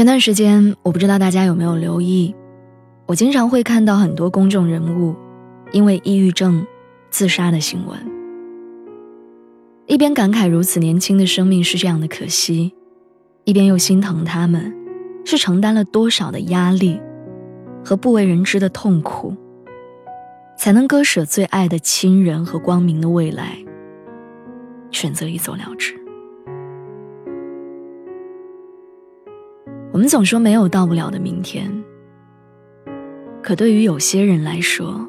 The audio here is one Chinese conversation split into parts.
前段时间，我不知道大家有没有留意，我经常会看到很多公众人物因为抑郁症自杀的新闻。一边感慨如此年轻的生命是这样的可惜，一边又心疼他们是承担了多少的压力和不为人知的痛苦，才能割舍最爱的亲人和光明的未来，选择一走了之。我们总说没有到不了的明天，可对于有些人来说，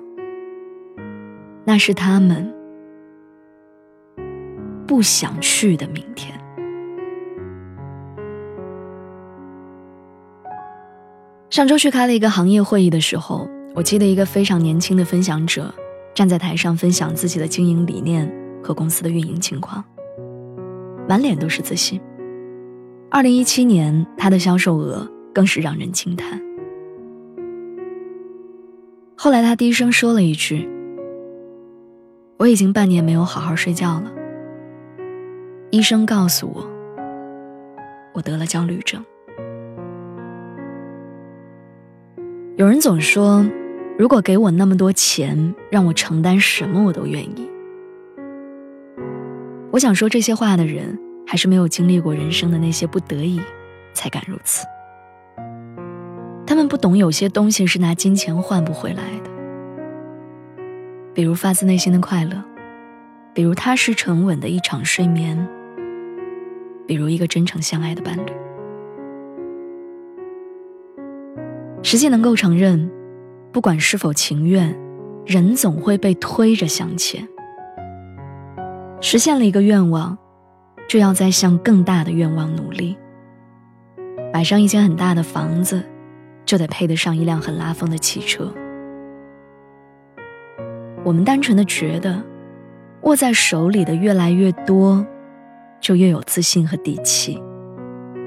那是他们不想去的明天。上周去开了一个行业会议的时候，我记得一个非常年轻的分享者站在台上分享自己的经营理念和公司的运营情况，满脸都是自信。二零一七年，他的销售额更是让人惊叹。后来，他低声说了一句：“我已经半年没有好好睡觉了。医生告诉我，我得了焦虑症。”有人总说，如果给我那么多钱，让我承担什么我都愿意。我想说这些话的人。还是没有经历过人生的那些不得已，才敢如此。他们不懂有些东西是拿金钱换不回来的，比如发自内心的快乐，比如踏实沉稳的一场睡眠，比如一个真诚相爱的伴侣。实际能够承认，不管是否情愿，人总会被推着向前。实现了一个愿望。就要再向更大的愿望努力。买上一间很大的房子，就得配得上一辆很拉风的汽车。我们单纯的觉得，握在手里的越来越多，就越有自信和底气，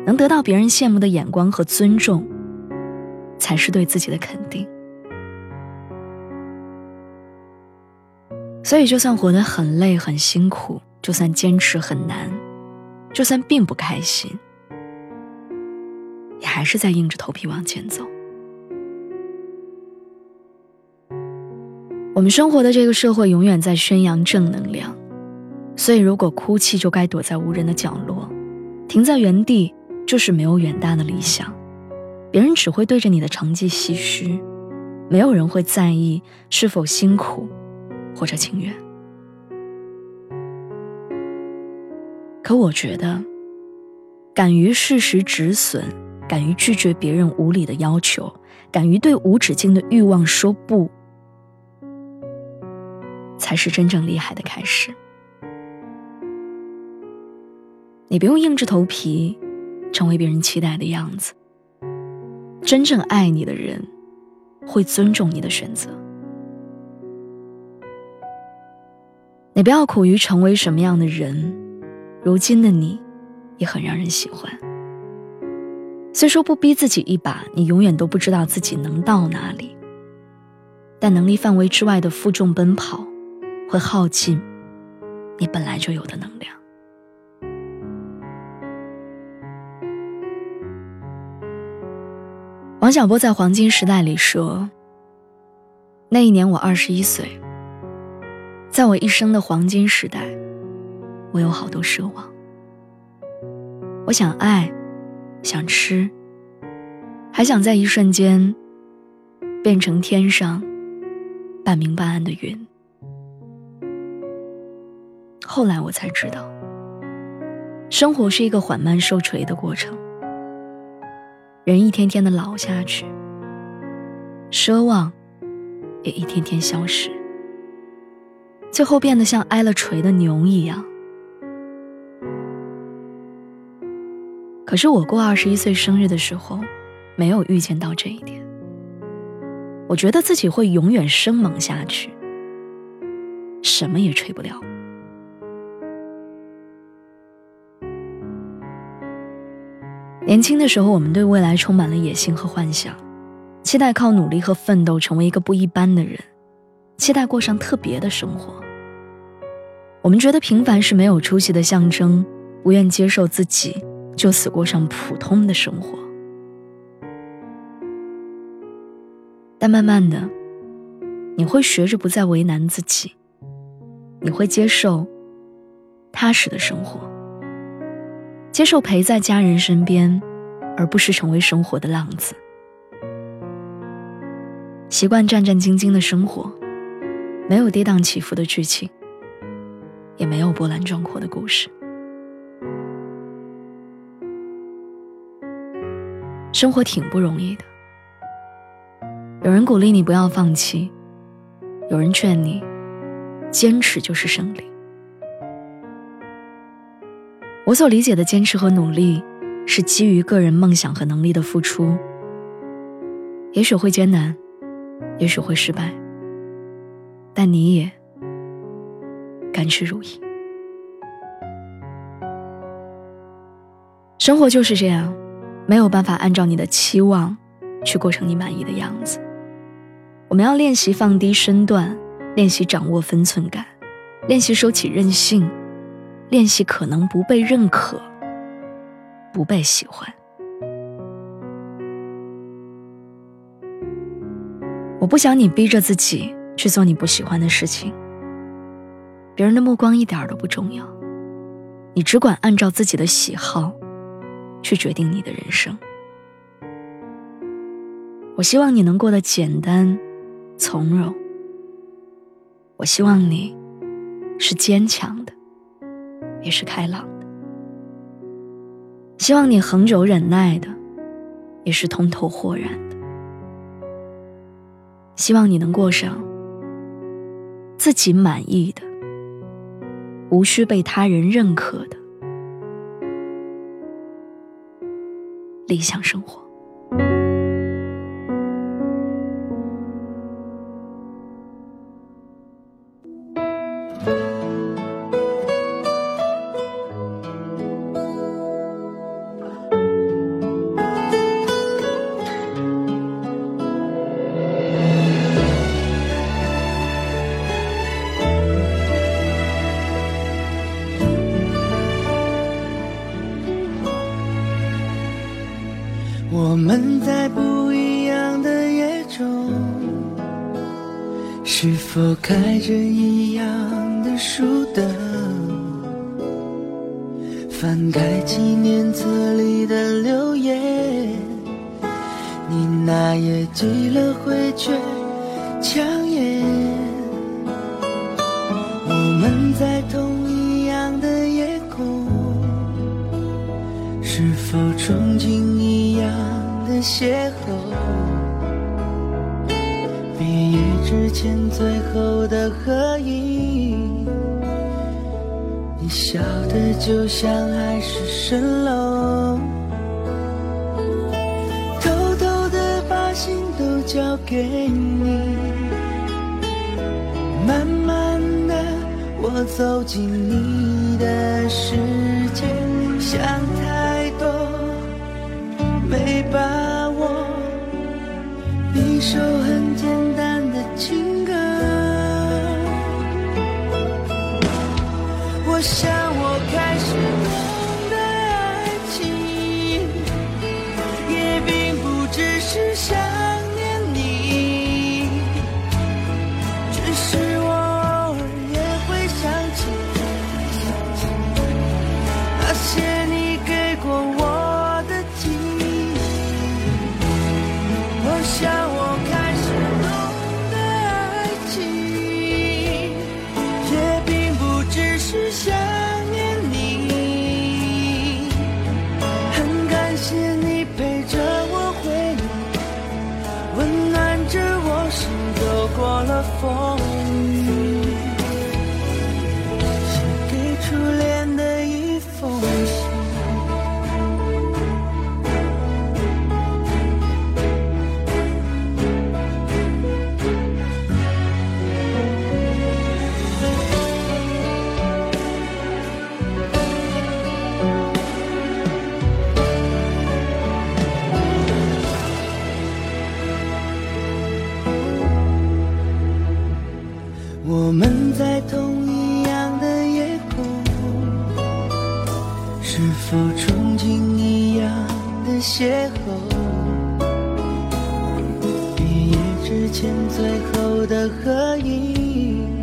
能得到别人羡慕的眼光和尊重，才是对自己的肯定。所以，就算活得很累很辛苦，就算坚持很难。就算并不开心，也还是在硬着头皮往前走。我们生活的这个社会永远在宣扬正能量，所以如果哭泣就该躲在无人的角落，停在原地就是没有远大的理想，别人只会对着你的成绩唏嘘，没有人会在意是否辛苦或者情愿。可我觉得，敢于适时止损，敢于拒绝别人无理的要求，敢于对无止境的欲望说不，才是真正厉害的开始。你不用硬着头皮成为别人期待的样子。真正爱你的人，会尊重你的选择。你不要苦于成为什么样的人。如今的你，也很让人喜欢。虽说不逼自己一把，你永远都不知道自己能到哪里。但能力范围之外的负重奔跑，会耗尽你本来就有的能量。王小波在《黄金时代》里说：“那一年我二十一岁，在我一生的黄金时代。”我有好多奢望，我想爱，想吃，还想在一瞬间变成天上半明半暗的云。后来我才知道，生活是一个缓慢受锤的过程，人一天天的老下去，奢望也一天天消失，最后变得像挨了锤的牛一样。可是我过二十一岁生日的时候，没有预见到这一点。我觉得自己会永远生猛下去，什么也吹不了。年轻的时候，我们对未来充满了野心和幻想，期待靠努力和奋斗成为一个不一般的人，期待过上特别的生活。我们觉得平凡是没有出息的象征，不愿接受自己就此过上普通的生活。但慢慢的，你会学着不再为难自己，你会接受踏实的生活。接受陪在家人身边，而不是成为生活的浪子。习惯战战兢兢的生活，没有跌宕起伏的剧情，也没有波澜壮阔的故事。生活挺不容易的，有人鼓励你不要放弃，有人劝你，坚持就是胜利。我所理解的坚持和努力，是基于个人梦想和能力的付出。也许会艰难，也许会失败，但你也甘之如饴。生活就是这样，没有办法按照你的期望去过成你满意的样子。我们要练习放低身段，练习掌握分寸感，练习收起任性。练习可能不被认可，不被喜欢。我不想你逼着自己去做你不喜欢的事情。别人的目光一点都不重要，你只管按照自己的喜好去决定你的人生。我希望你能过得简单、从容。我希望你是坚强的。也是开朗的，希望你恒久忍耐的，也是通透豁然的。希望你能过上自己满意的、无需被他人认可的理想生活。们在不一样的夜中，是否开着一样的书灯？翻开纪念册里的留言，你那页寄了灰却抢眼。我们在同邂逅，毕业之前最后的合影，你笑得就像海市蜃楼，偷偷的把心都交给你，慢慢的我走进你的世界，想过了风之前最后的合影，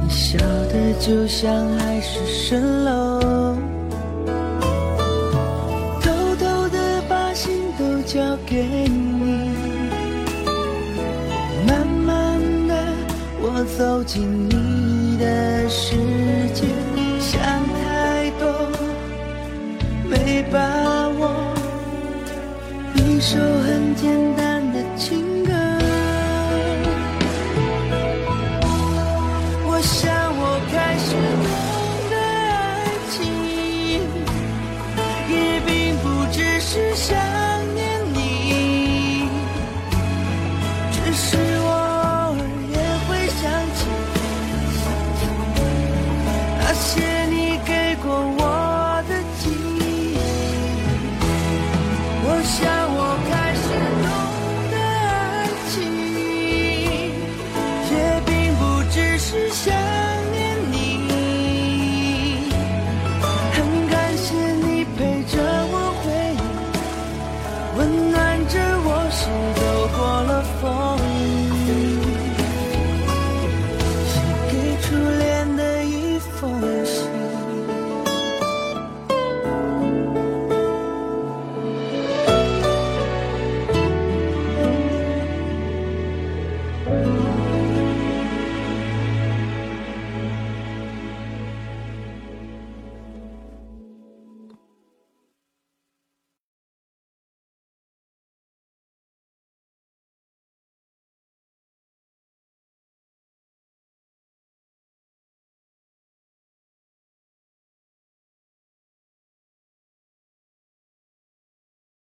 你笑的就像海市蜃楼，偷偷的把心都交给你。慢慢的，我走进你的世界，想太多，没把握。一首很简单